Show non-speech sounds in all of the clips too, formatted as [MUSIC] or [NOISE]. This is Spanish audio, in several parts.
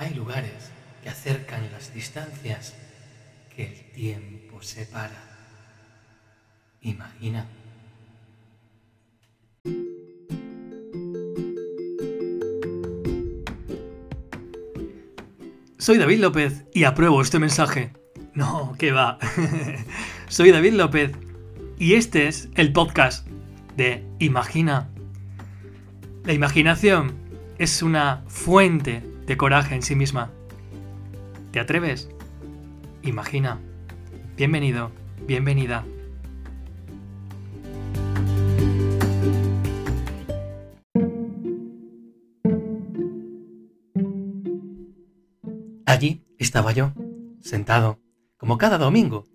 Hay lugares que acercan las distancias que el tiempo separa. Imagina. Soy David López y apruebo este mensaje. No, que va. [LAUGHS] Soy David López y este es el podcast de Imagina. La imaginación es una fuente de coraje en sí misma. ¿Te atreves? Imagina. Bienvenido, bienvenida. Allí estaba yo, sentado, como cada domingo.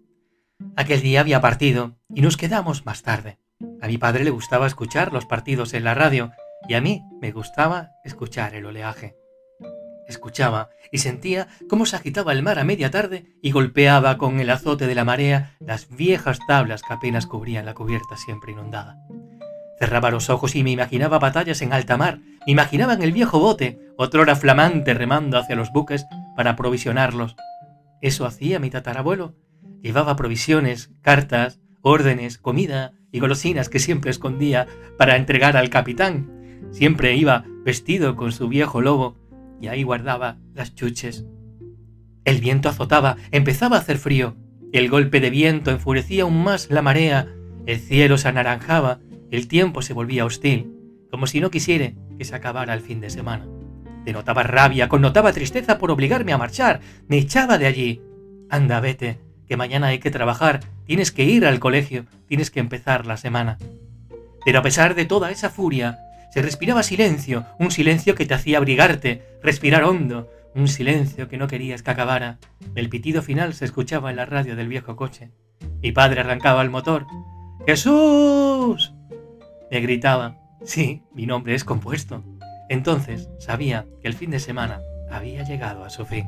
Aquel día había partido y nos quedamos más tarde. A mi padre le gustaba escuchar los partidos en la radio y a mí me gustaba escuchar el oleaje. Escuchaba y sentía cómo se agitaba el mar a media tarde y golpeaba con el azote de la marea las viejas tablas que apenas cubrían la cubierta siempre inundada. Cerraba los ojos y me imaginaba batallas en alta mar, me imaginaba en el viejo bote, otrora flamante remando hacia los buques para aprovisionarlos. Eso hacía mi tatarabuelo. Llevaba provisiones, cartas, órdenes, comida y golosinas que siempre escondía para entregar al capitán. Siempre iba vestido con su viejo lobo y ahí guardaba las chuches. El viento azotaba, empezaba a hacer frío. El golpe de viento enfurecía aún más la marea, el cielo se anaranjaba el tiempo se volvía hostil, como si no quisiera que se acabara el fin de semana. Denotaba rabia, connotaba tristeza por obligarme a marchar, me echaba de allí. Anda, vete, que mañana hay que trabajar, tienes que ir al colegio, tienes que empezar la semana. Pero a pesar de toda esa furia, se respiraba silencio, un silencio que te hacía abrigarte, respirar hondo, un silencio que no querías que acabara. El pitido final se escuchaba en la radio del viejo coche. Mi padre arrancaba el motor. ¡Jesús! Me gritaba. Sí, mi nombre es compuesto. Entonces sabía que el fin de semana había llegado a su fin.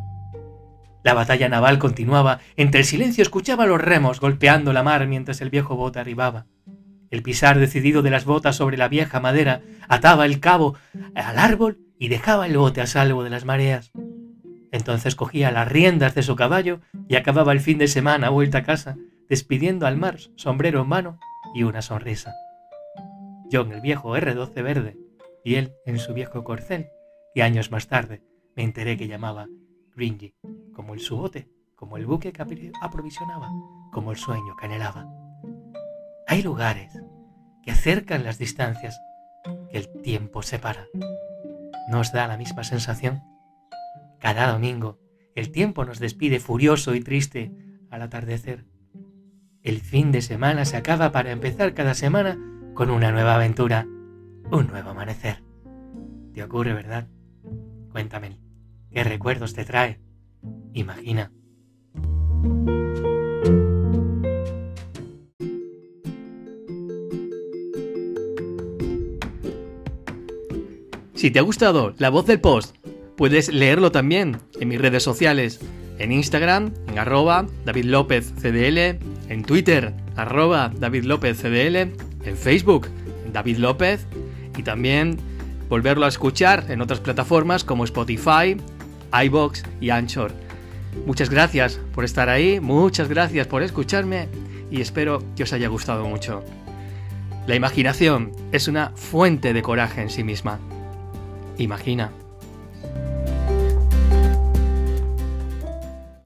La batalla naval continuaba. Entre el silencio escuchaba los remos golpeando la mar mientras el viejo bote arribaba. El pisar decidido de las botas sobre la vieja madera ataba el cabo al árbol y dejaba el bote a salvo de las mareas. Entonces cogía las riendas de su caballo y acababa el fin de semana vuelta a casa, despidiendo al mar, sombrero en mano y una sonrisa yo en el viejo R12 verde y él en su viejo corcel, que años más tarde me enteré que llamaba Gringy, como el subote, como el buque que aprovisionaba, como el sueño que anhelaba. Hay lugares que acercan las distancias que el tiempo separa. ¿Nos da la misma sensación? Cada domingo el tiempo nos despide furioso y triste al atardecer. El fin de semana se acaba para empezar cada semana con una nueva aventura, un nuevo amanecer. ¿Te ocurre, verdad? Cuéntame, ¿qué recuerdos te trae? Imagina. Si te ha gustado la voz del post, puedes leerlo también en mis redes sociales, en Instagram, en arroba David en Twitter, arroba David en Facebook, David López, y también volverlo a escuchar en otras plataformas como Spotify, iBox y Anchor. Muchas gracias por estar ahí, muchas gracias por escucharme y espero que os haya gustado mucho. La imaginación es una fuente de coraje en sí misma. Imagina.